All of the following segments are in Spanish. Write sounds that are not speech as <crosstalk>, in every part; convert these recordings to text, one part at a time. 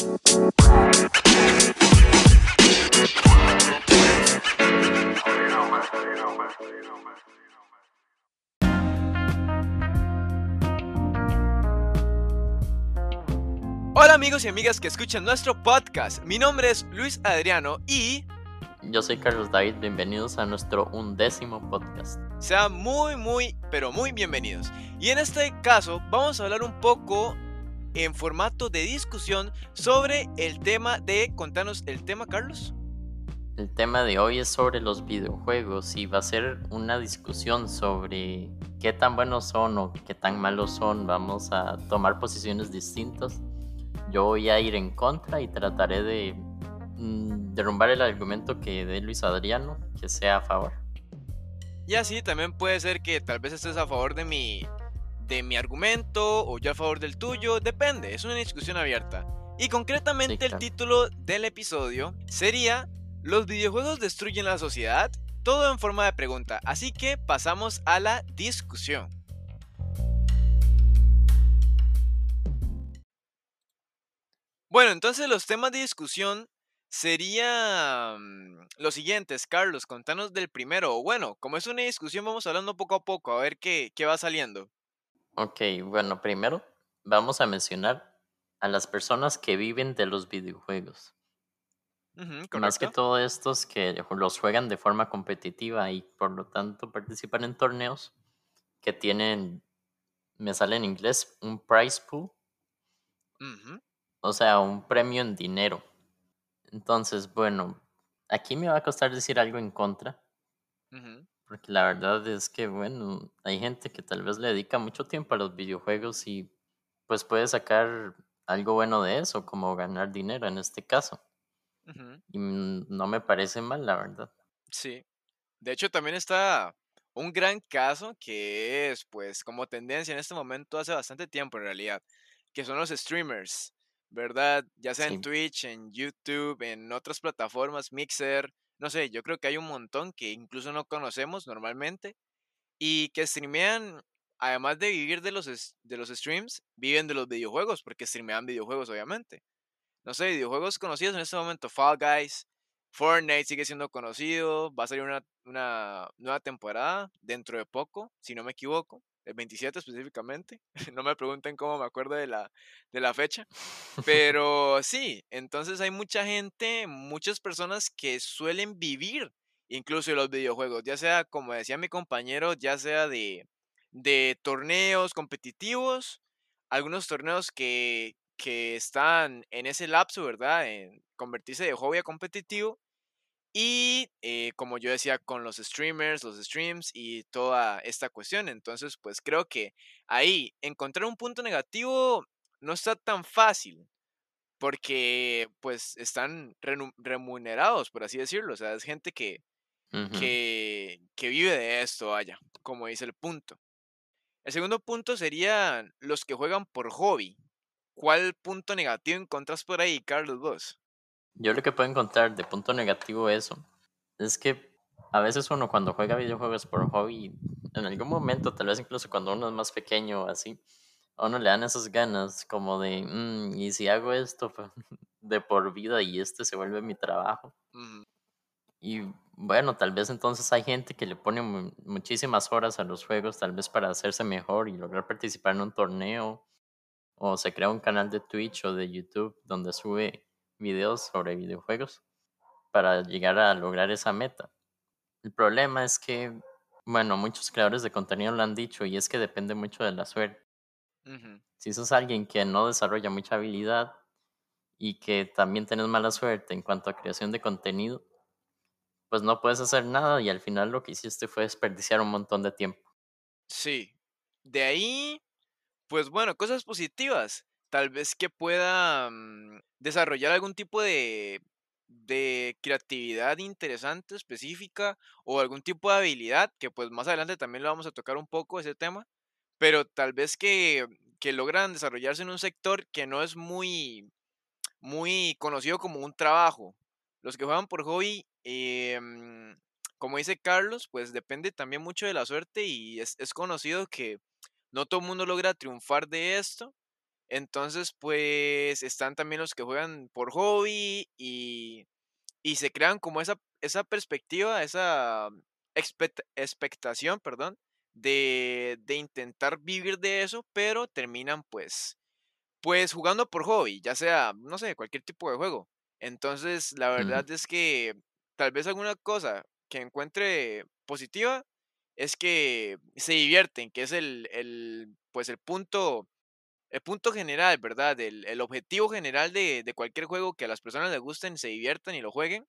Hola amigos y amigas que escuchan nuestro podcast. Mi nombre es Luis Adriano y Yo soy Carlos David, bienvenidos a nuestro undécimo podcast. sean muy, muy, pero muy bienvenidos. Y en este caso vamos a hablar un poco en formato de discusión sobre el tema de... Contanos el tema, Carlos. El tema de hoy es sobre los videojuegos y va a ser una discusión sobre qué tan buenos son o qué tan malos son. Vamos a tomar posiciones distintas. Yo voy a ir en contra y trataré de mm, derrumbar el argumento que dé Luis Adriano, que sea a favor. Y así también puede ser que tal vez estés a favor de mi, de mi argumento o yo a favor del tuyo, depende, es una discusión abierta. Y concretamente Sí, el título del episodio sería ¿Los videojuegos destruyen la sociedad? Todo en forma de pregunta, así que pasamos a la discusión. Bueno, entonces los temas de discusión serían los siguientes, Carlos, contanos del primero. O bueno, como es una discusión, vamos hablando poco a poco, a ver qué, qué va saliendo. Ok, bueno, primero vamos a mencionar a las personas que viven de los videojuegos. Más que todo estos que los juegan de forma competitiva y por lo tanto participan en torneos que tienen, me sale en inglés, un prize pool, o sea, un premio en dinero. Entonces, bueno, aquí me va a costar decir algo en contra. Porque la verdad es que, bueno, hay gente que tal vez le dedica mucho tiempo a los videojuegos y pues puede sacar algo bueno de eso, como ganar dinero en este caso. Y no me parece mal, la verdad. Sí. De hecho, también está un gran caso que es, pues, como tendencia en este momento hace bastante tiempo en realidad, que son los streamers, ¿verdad? Ya sea en. Twitch, en YouTube, en otras plataformas, Mixer, no sé, yo creo que hay un montón que incluso no conocemos normalmente y que streamean, además de vivir de los, de los streams, viven de los videojuegos, porque streamean videojuegos, obviamente. no sé, videojuegos conocidos en este momento, Fall Guys, Fortnite sigue siendo conocido, va a salir una, una nueva temporada dentro de poco, si no me equivoco, el 27 específicamente, <laughs> no me pregunten cómo me acuerdo de la, de la fecha, pero sí, entonces hay mucha gente, muchas personas que suelen vivir incluso los videojuegos, ya sea, como decía mi compañero, ya sea de, de torneos competitivos, algunos torneos que, que están en ese lapso, ¿verdad? En convertirse de hobby a competitivo. Y eh, como yo decía, con los streamers, los streams y toda esta cuestión. Entonces, pues creo que ahí encontrar un punto negativo no está tan fácil porque pues están remunerados, por así decirlo. O sea, es gente que, que vive de esto, vaya, como dice el punto. El segundo punto serían los que juegan por hobby. ¿Cuál punto negativo encontrás por ahí, Carlos, vos? Yo lo que puedo encontrar de punto negativo de eso es que a veces uno cuando juega videojuegos por hobby, en algún momento, tal vez incluso cuando uno es más pequeño o así, a uno le dan esas ganas como de, "Mm, ¿y si hago esto pues, <laughs> de por vida y este se vuelve mi trabajo? Y bueno, tal vez entonces hay gente que le pone mu- muchísimas horas a los juegos, tal vez para hacerse mejor y lograr participar en un torneo, o se crea un canal de Twitch o de YouTube donde sube videos sobre videojuegos para llegar a lograr esa meta. El problema es que, bueno, muchos creadores de contenido lo han dicho y es que depende mucho de la suerte. Si sos alguien que no desarrolla mucha habilidad y que también tenés mala suerte en cuanto a creación de contenido, pues no puedes hacer nada y al final lo que hiciste fue desperdiciar un montón de tiempo. Sí. De ahí, pues bueno, cosas positivas. Tal vez que pueda mm, desarrollar algún tipo de, de creatividad interesante, específica, o algún tipo de habilidad, que pues más adelante también lo vamos a tocar un poco ese tema, pero tal vez que, que logran desarrollarse en un sector que no es muy, muy conocido como un trabajo. Los que juegan por hobby, em, como dice Carlos, pues depende también mucho de la suerte y es, es conocido que no todo el mundo logra triunfar de esto. Entonces, pues están también los que juegan por hobby y, y se crean como esa, esa perspectiva, esa expect- expectación, perdón, de, de intentar vivir de eso, pero terminan pues pues jugando por hobby, ya sea, no sé, cualquier tipo de juego. Entonces, la verdad es que tal vez alguna cosa que encuentre positiva es que se divierten, que es el, el pues el punto, el punto general, ¿verdad? El, el objetivo general de, de cualquier juego que a las personas les gusten, se diviertan y lo jueguen.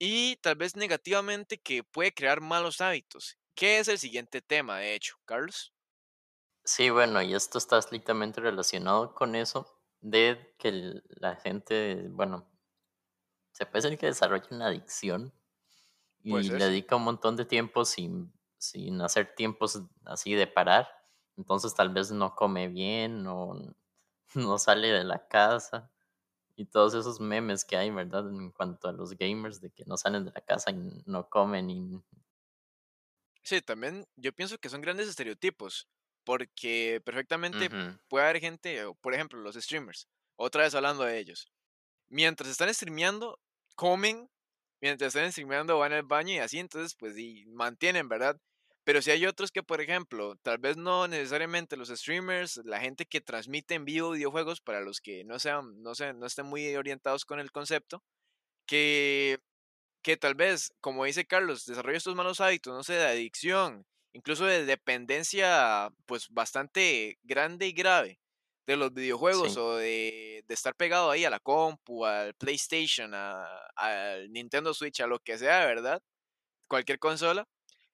Y tal vez negativamente que puede crear malos hábitos, que es el siguiente tema, de hecho, Carlos. Sí, bueno, y esto está estrictamente relacionado con eso de que la gente, bueno, se puede decir que desarrolla una adicción y ser, le dedica un montón de tiempo sin, sin hacer tiempos así de parar. Entonces tal vez no come bien o <laughs> no sale de la casa. Y todos esos memes que hay, ¿verdad? En cuanto a los gamers, de que no salen de la casa y no comen y... Sí, también yo pienso que son grandes estereotipos, porque perfectamente puede haber gente, por ejemplo, los streamers, otra vez hablando de ellos, mientras están streameando, comen, mientras están streameando van al baño y así, entonces pues y mantienen, ¿verdad? Pero si hay otros que, por ejemplo, tal vez no necesariamente los streamers, la gente que transmite en vivo videojuegos, para los que no sean, no sean, no estén muy orientados con el concepto, que que tal vez, como dice Carlos, desarrolla estos malos hábitos, no sé, de adicción, incluso de dependencia, pues bastante grande y grave de los videojuegos sí, o de, de estar pegado ahí a la compu, al PlayStation, a- al Nintendo Switch, a lo que sea, ¿verdad? Cualquier consola,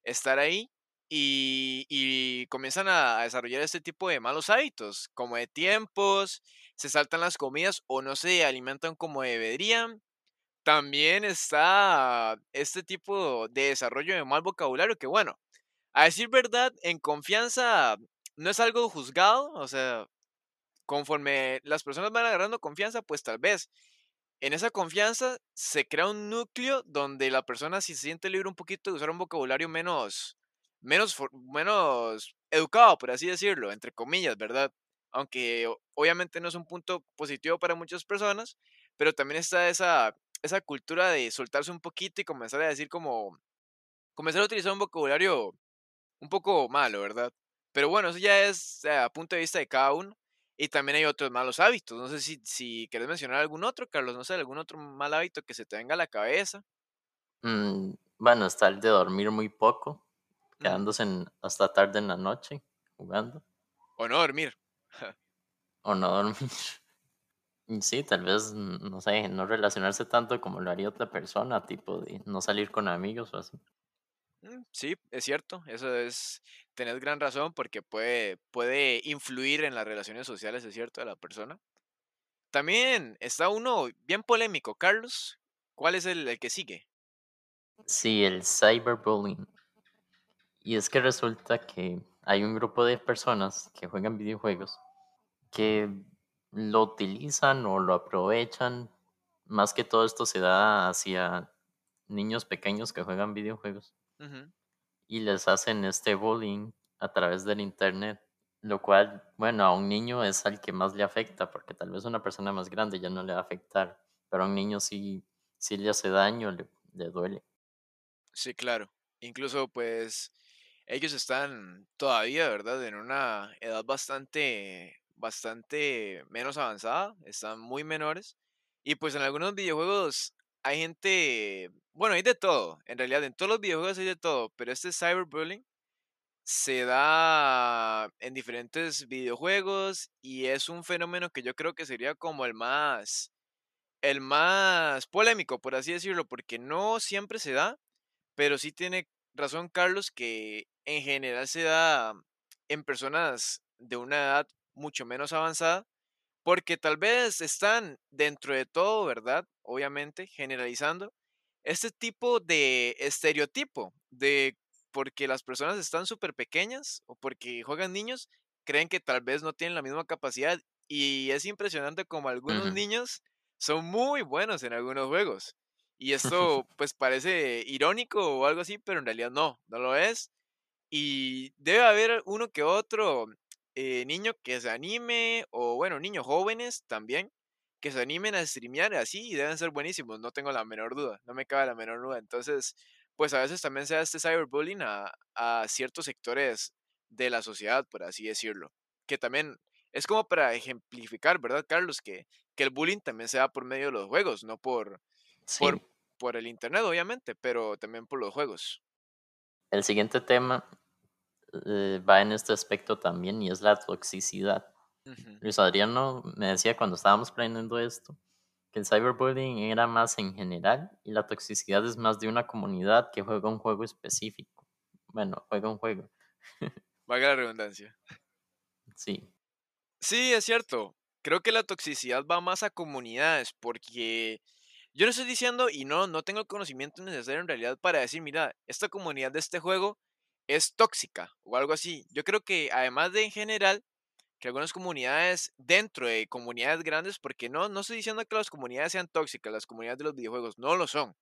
estar ahí y, y comienzan a, desarrollar este tipo de malos hábitos, como de tiempos, se saltan las comidas o no se alimentan como deberían. También está este tipo de desarrollo de mal vocabulario que, bueno, a decir verdad, en confianza no es algo juzgado, o sea, conforme las personas van agarrando confianza, pues tal vez en esa confianza se crea un núcleo donde la persona si se siente libre un poquito de usar un vocabulario menos, menos, menos educado, por así decirlo, entre comillas, ¿verdad? Aunque obviamente no es un punto positivo para muchas personas, pero también está esa, esa cultura de soltarse un poquito y comenzar a decir como, comenzar a utilizar un vocabulario un poco malo, ¿verdad? Pero bueno, eso ya es eh, a punto de vista de cada uno. Y también hay otros malos hábitos. No sé si, si quieres mencionar algún otro, Carlos, no sé, algún otro mal hábito que se te venga a la cabeza. Mm, bueno, está el de dormir muy poco. Quedándose en- hasta tarde en la noche jugando, O no dormir. o no dormir. <laughs> Sí, tal vez, mm, no sé, no relacionarse tanto como lo haría otra persona, tipo de no salir con amigos o así. Mm, Sí, es cierto, eso es, tenés gran razón porque puede, puede influir en las relaciones sociales, es cierto, de la persona. También está uno bien polémico, Carlos. ¿Cuál es el, el que sigue? Sí, el cyberbullying. Y es que resulta que hay un grupo de personas que juegan videojuegos que lo utilizan o lo aprovechan. Más que todo esto se da hacia niños pequeños que juegan videojuegos y les hacen este bullying a través del internet, lo cual, bueno, a un niño es al que más le afecta, porque tal vez a una persona más grande ya no le va a afectar, pero a un niño sí, sí le hace daño, le, le duele. Sí, claro. Incluso, pues, ellos están todavía, ¿verdad? En una edad bastante, bastante menos avanzada, están muy menores. Y pues en algunos videojuegos hay gente, bueno, hay de todo, en realidad en todos los videojuegos hay de todo, pero este cyberbullying se da en diferentes videojuegos y es un fenómeno que yo creo que sería como el más, el más polémico, por así decirlo, porque no siempre se da pero sí tiene razón Carlos que en general se da en personas de una edad mucho menos avanzada, porque tal vez están dentro de todo, ¿verdad? Obviamente, generalizando, este tipo de estereotipo de porque las personas están súper pequeñas o porque juegan niños, creen que tal vez no tienen la misma capacidad y es impresionante como algunos niños son muy buenos en algunos juegos. Y <laughs> esto pues parece irónico o algo así, pero en realidad no, no lo es. Y debe haber uno que otro eh, niño que se anime, o bueno, niños jóvenes también, que se animen a streamear así y deben ser buenísimos, no tengo la menor duda, no me cabe la menor duda. Entonces, pues a veces también se da este cyberbullying a, a ciertos sectores de la sociedad, por así decirlo, que también es como para ejemplificar, ¿verdad, Carlos? Que, que el bullying también se da por medio de los juegos, no por, por, Sí. por el internet, obviamente, pero también por los juegos. El siguiente tema eh, va en este aspecto también y es la toxicidad. Luis Adriano me decía cuando estábamos planeando esto que el cyberbullying era más en general y la toxicidad es más de una comunidad que juega un juego específico. Bueno, juega un juego. <laughs> Valga la redundancia. Sí, Sí, es cierto. Creo que la toxicidad va más a comunidades, porque yo no estoy diciendo, y no, no tengo el conocimiento necesario en realidad para decir, mira, esta comunidad de este juego es tóxica o algo así. Yo creo que además de en general, que algunas comunidades dentro de comunidades grandes, porque no, no estoy diciendo que las comunidades sean tóxicas, las comunidades de los videojuegos no lo son.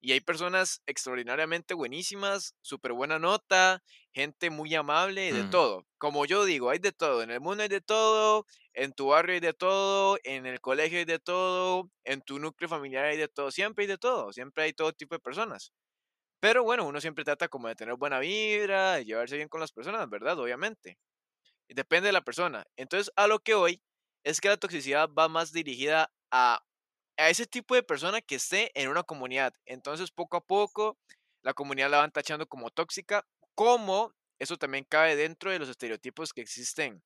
Y hay personas extraordinariamente buenísimas, súper buena nota, gente muy amable, de mm, todo. Como yo digo, hay de todo. En el mundo hay de todo, en tu barrio hay de todo, en el colegio hay de todo, en tu núcleo familiar hay de todo. Siempre hay de todo, siempre hay todo tipo de personas. Pero bueno, uno siempre trata como de tener buena vibra, de llevarse bien con las personas, ¿verdad? Obviamente. Y Depende de la persona. Entonces, a lo que hoy es que la toxicidad va más dirigida a a ese tipo de persona que esté en una comunidad. Entonces, poco a poco, la comunidad la van tachando como tóxica, como eso también cabe dentro de los estereotipos que existen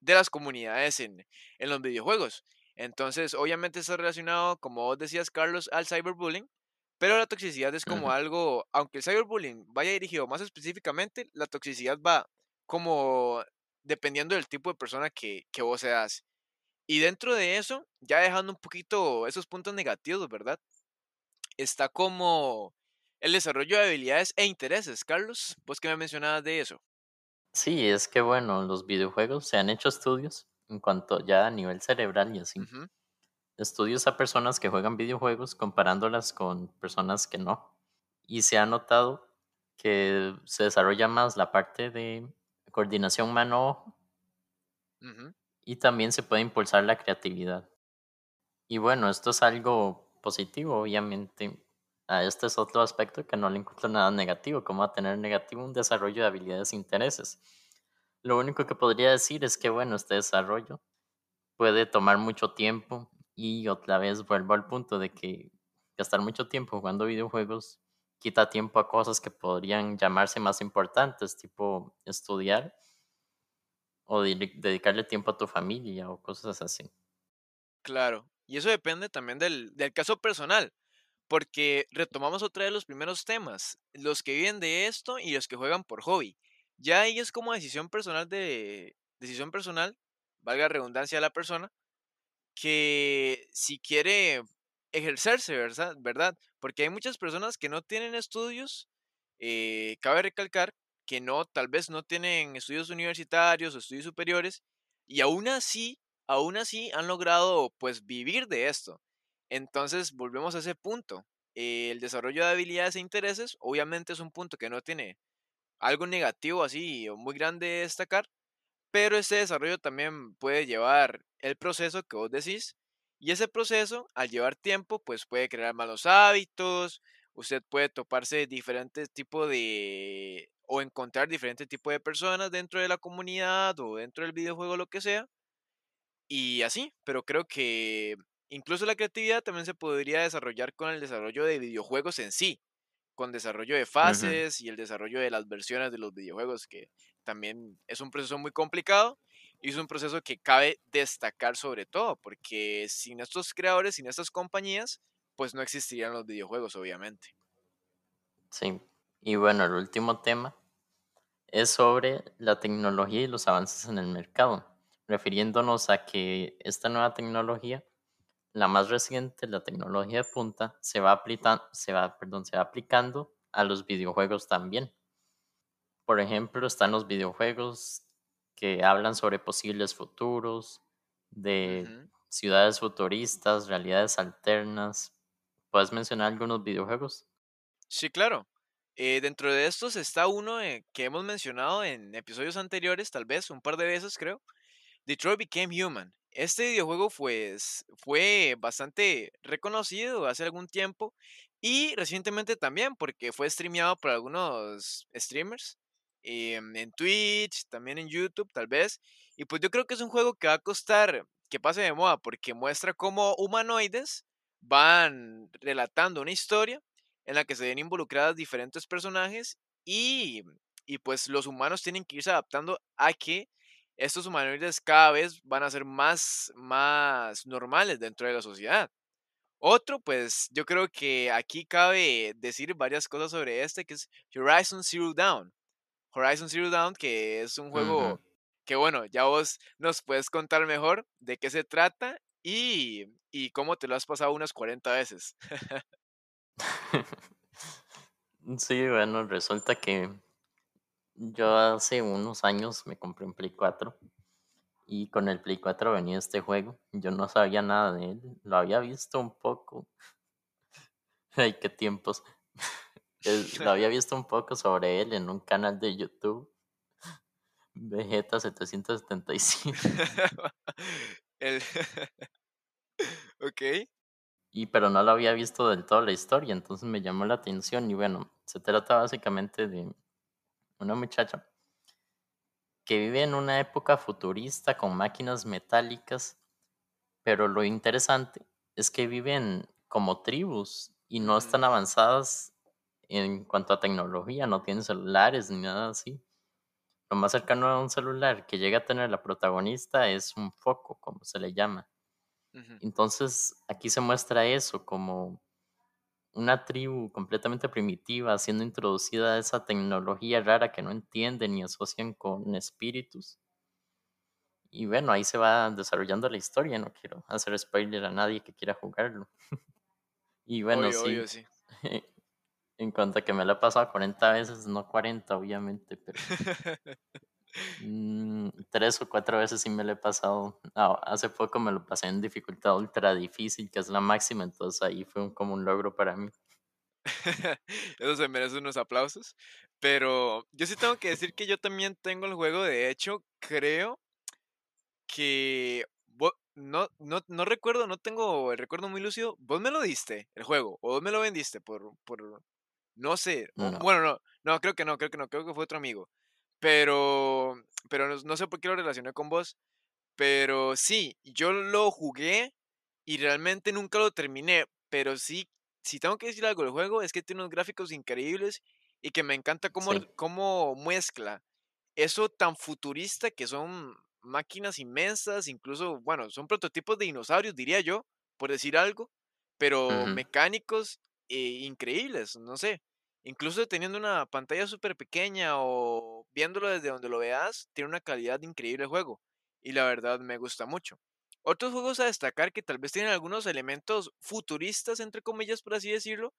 de las comunidades en, en los videojuegos. Entonces, obviamente está relacionado, como vos decías, Carlos, al cyberbullying, pero la toxicidad es como algo, aunque el cyberbullying vaya dirigido más específicamente, la toxicidad va como dependiendo del tipo de persona que, que vos seas. Y dentro de eso, ya dejando un poquito esos puntos negativos, ¿verdad? Está como el desarrollo de habilidades e intereses. Carlos, vos que me mencionabas de eso. Sí, es que bueno, los videojuegos se han hecho estudios en cuanto ya a nivel cerebral y así. Estudios a personas que juegan videojuegos comparándolas con personas que no. Y se ha notado que se desarrolla más la parte de coordinación mano-ojo ujú, y también se puede impulsar la creatividad. Y bueno, esto es algo positivo, obviamente. A este es otro aspecto que no le encuentro nada negativo, como a tener negativo un desarrollo de habilidades e intereses. Lo único que podría decir es que, bueno, este desarrollo puede tomar mucho tiempo y otra vez vuelvo al punto de que gastar mucho tiempo jugando videojuegos quita tiempo a cosas que podrían llamarse más importantes, tipo estudiar o dedi- dedicarle tiempo a tu familia o cosas así. Claro. Y eso depende también del, del caso personal, porque retomamos otra vez los primeros temas, los que viven de esto y los que juegan por hobby. Ya ahí es como decisión personal de, decisión personal, valga redundancia la persona, que si quiere ejercerse, ¿verdad? ¿verdad? Porque hay muchas personas que no tienen estudios, eh, cabe recalcar que no, tal vez no tienen estudios universitarios o estudios superiores, y aún así, aún así han logrado pues vivir de esto. Entonces, volvemos a ese punto. el desarrollo de habilidades e intereses, obviamente es un punto que no tiene algo negativo así o muy grande de destacar, pero ese desarrollo también puede llevar el proceso que vos decís. Y ese proceso, al llevar tiempo, pues puede crear malos hábitos. Usted puede toparse diferentes tipos de... o encontrar diferentes tipos de personas dentro de la comunidad o dentro del videojuego, lo que sea. Y así, pero creo que incluso la creatividad también se podría desarrollar con el desarrollo de videojuegos en sí con desarrollo de fases y el desarrollo de las versiones de los videojuegos, que también es un proceso muy complicado y es un proceso que cabe destacar sobre todo, porque sin estos creadores, sin estas compañías, pues no existirían los videojuegos, obviamente. Sí. Y bueno, el último tema es sobre la tecnología y los avances en el mercado, refiriéndonos a que esta nueva tecnología, la más reciente, la tecnología de punta, se va, aplica- se va, perdón, se va aplicando a los videojuegos también. Por ejemplo, están los videojuegos que hablan sobre posibles futuros, de ciudades futuristas, realidades alternas. ¿Puedes mencionar algunos videojuegos? Sí, claro. Eh, dentro de estos está uno eh, que hemos mencionado en episodios anteriores, tal vez un par de veces creo, Detroit Became Human. Este videojuego pues, fue bastante reconocido hace algún tiempo y recientemente también porque fue streameado por algunos streamers em, en Twitch, también en YouTube tal vez. Y pues yo creo que es un juego que va a costar que pase de moda porque muestra cómo humanoides van relatando una historia en la que se ven involucradas diferentes personajes y, y pues los humanos tienen que irse adaptando a que estos humanoides cada vez van a ser más, más normales dentro de la sociedad. Otro, pues yo creo que aquí cabe decir varias cosas sobre este, que es Horizon Zero Dawn. Horizon Zero Dawn, que es un juego que, bueno, ya vos nos puedes contar mejor de qué se trata y, y cómo te lo has pasado unas 40 veces. <laughs> <laughs> Sí, bueno, resulta que yo hace unos años me compré un Play 4 y con el Play 4 venía este juego. Yo no sabía nada de él, lo había visto un poco. <laughs> Ay, qué tiempos. <laughs> Lo había visto un poco sobre él en un canal de YouTube, Vegeta 775. El- ok. Y pero no lo había visto del todo la historia, entonces me llamó la atención y bueno, se trata básicamente de una muchacha que vive en una época futurista con máquinas metálicas, pero lo interesante es que viven como tribus y no están avanzadas en cuanto a tecnología, no tienen celulares ni nada así. Lo más cercano a un celular que llega a tener la protagonista es un foco, como se le llama. Entonces, aquí se muestra eso como una tribu completamente primitiva siendo introducida a esa tecnología rara que no entienden ni asocian con espíritus. Y bueno, ahí se va desarrollando la historia, no quiero hacer spoiler a nadie que quiera jugarlo. <laughs> Y bueno, Obvio, sí, obvio, sí. <laughs> en cuanto a que me lo he pasado 40 veces, no 40 obviamente, pero <laughs> mm, tres o cuatro veces sí me lo he pasado. Ah, hace poco me lo pasé en dificultad ultra difícil, que es la máxima, entonces ahí fue un- como un logro para mí. <laughs> Eso se merece unos aplausos. Pero yo sí tengo que decir que yo también tengo el juego. De hecho, creo que no, no, no recuerdo, no tengo el recuerdo muy lúcido. Vos me lo diste, el juego, o vos me lo vendiste por, por no sé. No. bueno, no, no, creo que no, creo que no, creo que fue otro amigo. Pero, pero no, no sé por qué lo relacioné con vos. Pero sí, yo lo jugué y realmente nunca lo terminé, pero sí, si tengo que decir algo del juego es que tiene unos gráficos increíbles y que me encanta cómo, Sí. cómo muestra eso tan futurista que son máquinas inmensas, incluso, bueno, son prototipos de dinosaurios, diría yo, por decir algo, pero mecánicos eh, increíbles, no sé. Incluso teniendo una pantalla súper pequeña o viéndolo desde donde lo veas, tiene una calidad increíble el juego. Y la verdad me gusta mucho. Otros juegos a destacar que tal vez tienen algunos elementos futuristas, entre comillas, por así decirlo,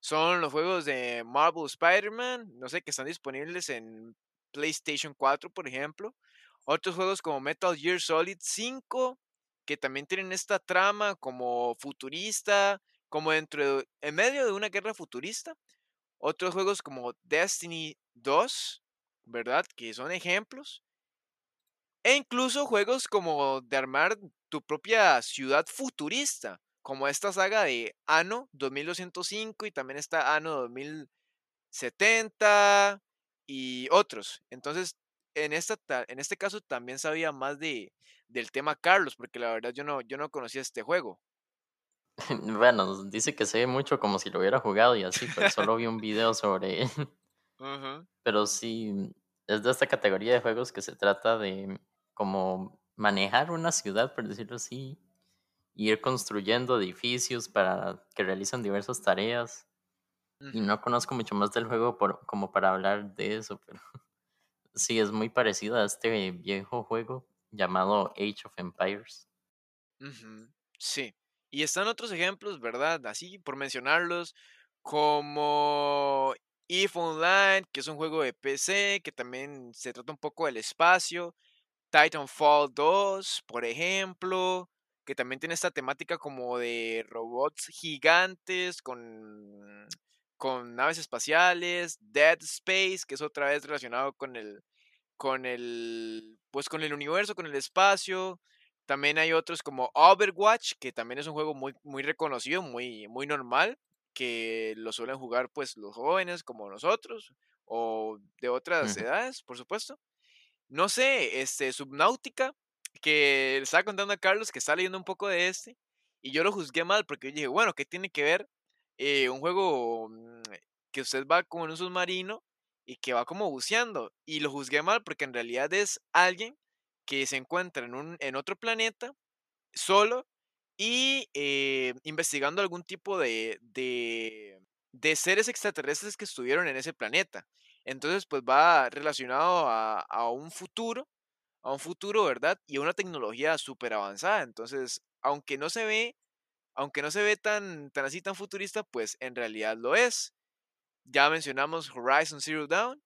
son los juegos de Marvel Spider-Man, no sé, que están disponibles en PlayStation 4, por ejemplo. Otros juegos como Metal Gear Solid 5, que también tienen esta trama como futurista, como dentro de, en medio de una guerra futurista. Otros juegos como Destiny 2, ¿verdad? Que son ejemplos. E incluso juegos como de armar tu propia ciudad futurista, como esta saga de Anno 2205 y también está Anno 2070 y otros. Entonces, en, esta, ta- en este caso también sabía más de, del tema Carlos, porque la verdad yo no, yo no conocía este juego. <laughs> Bueno, dice que sé mucho como si lo hubiera jugado y así, pero solo vi un video sobre él. <laughs> Pero sí, es de esta categoría de juegos que se trata de como manejar una ciudad, por decirlo así, y ir construyendo edificios para que realicen diversas tareas. Y no conozco mucho más del juego por, como para hablar de eso, <laughs> pero sí es muy parecido a este viejo juego llamado Age of Empires. Sí. Y están otros ejemplos, ¿verdad? Así por mencionarlos, como EVE Online, que es un juego de PC, que también se trata un poco del espacio. Titanfall 2, por ejemplo, que también tiene esta temática como de robots gigantes con con naves espaciales, Dead Space, que es otra vez relacionado con el, con el, pues con el universo, con el espacio. También hay otros como Overwatch, que también es un juego muy, muy reconocido, muy, muy normal, que lo suelen jugar pues los jóvenes como nosotros, o de otras edades, por supuesto. No sé, este, Subnautica, que le estaba contando a Carlos que está leyendo un poco de este, y yo lo juzgué mal porque yo dije, bueno, ¿qué tiene que ver eh, un juego mm, que usted va como en un submarino y que va como buceando? Y lo juzgué mal porque en realidad es alguien que se encuentra en, un, en otro planeta solo y eh, investigando algún tipo de, de, de seres extraterrestres que estuvieron en ese planeta. Entonces, pues va relacionado a, a un futuro, a un futuro, ¿verdad? Y a una tecnología súper avanzada. Entonces, aunque no se ve, aunque no se ve tan, tan así, tan futurista, pues en realidad lo es. Ya mencionamos Horizon Zero Dawn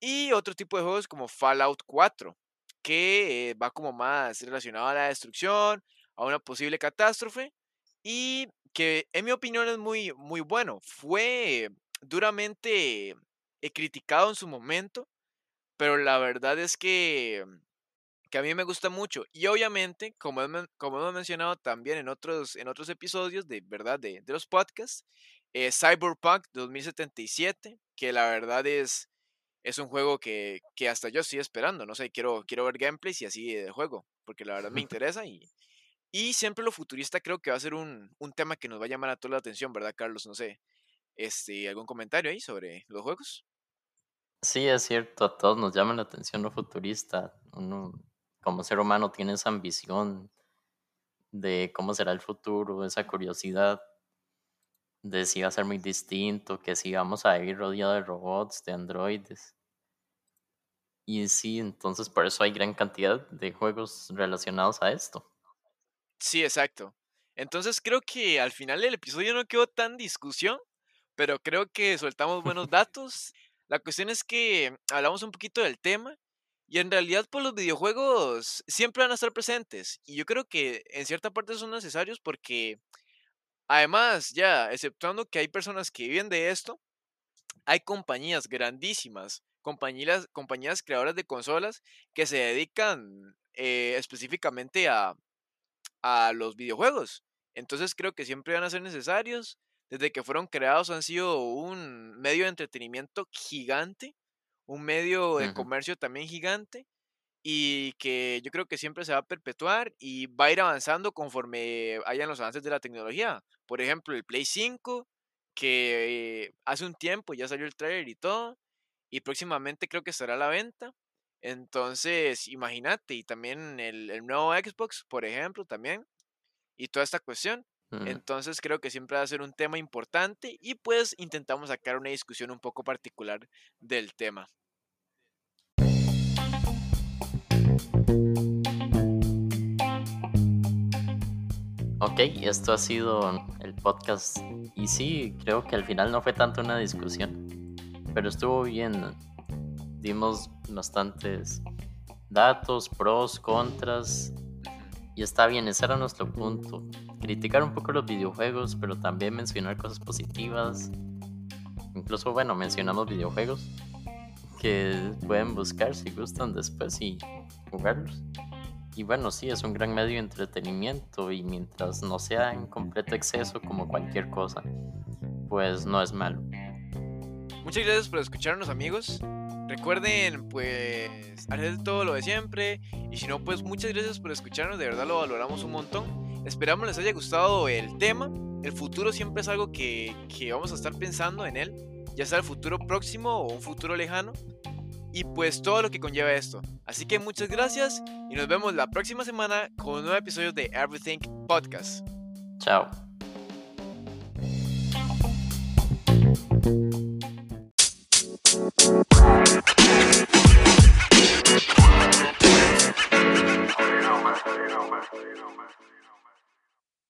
y otro tipo de juegos como Fallout 4, que eh, va como más relacionado a la destrucción, a una posible catástrofe y que en mi opinión es muy, muy bueno. Fue duramente he criticado en su momento, pero la verdad es que, que a mí me gusta mucho. Y obviamente, como, como hemos mencionado también en otros, en otros episodios de, ¿verdad? de, de los podcasts, eh, Cyberpunk 2077, que la verdad es, es un juego que, que, hasta yo estoy esperando. No sé, quiero, quiero ver gameplays y así de juego, porque la verdad me <laughs> interesa y, y siempre lo futurista creo que va a ser un, un, tema que nos va a llamar a toda la atención, ¿verdad, Carlos? No sé, este, ¿algún comentario ahí sobre los juegos? Sí, es cierto, a todos nos llama la atención lo futurista. Uno, como ser humano, tiene esa ambición de cómo será el futuro, esa curiosidad de si va a ser muy distinto, que si vamos a ir rodeado de robots, de androides. Y sí, entonces por eso hay gran cantidad de juegos relacionados a esto. Sí, exacto. Entonces creo que al final del episodio no quedó tan discusión, pero creo que soltamos buenos <laughs> datos. La cuestión es que hablamos un poquito del tema y en realidad pues los videojuegos siempre van a estar presentes y yo creo que en cierta parte son necesarios porque además ya, exceptuando que hay personas que viven de esto, hay compañías grandísimas, compañías, compañías creadoras de consolas que se dedican eh, específicamente a, a los videojuegos. Entonces creo que siempre van a ser necesarios desde que fueron creados han sido un medio de entretenimiento gigante, un medio de comercio también gigante y que yo creo que siempre se va a perpetuar y va a ir avanzando conforme hayan los avances de la tecnología. Por ejemplo, el Play 5, que hace un tiempo ya salió el trailer y todo, y próximamente creo que estará a la venta. Entonces, imagínate, y también el, el nuevo Xbox, por ejemplo, también, y toda esta cuestión. Entonces creo que siempre va a ser un tema importante y pues intentamos sacar una discusión un poco particular del tema. Ok, esto ha sido el podcast y sí, creo que al final no fue tanto una discusión, pero estuvo bien. Dimos bastantes datos, pros, contras y está bien, ese era nuestro punto. Criticar un poco los videojuegos, pero también mencionar cosas positivas. Incluso, bueno, mencionamos videojuegos que pueden buscar si gustan después y jugarlos. Y bueno, sí, es un gran medio de entretenimiento y mientras no sea en completo exceso como cualquier cosa, pues no es malo. Muchas gracias por escucharnos amigos. Recuerden, pues, hacer todo lo de siempre. Y si no, pues, muchas gracias por escucharnos. De verdad lo valoramos un montón. Esperamos les haya gustado el tema. El futuro siempre es algo que, que vamos a estar pensando en él. Ya sea el futuro próximo o un futuro lejano. Y pues todo lo que conlleva esto. Así que muchas gracias y nos vemos la próxima semana con un nuevo episodio de Everything Podcast. Chao. You know, man. You.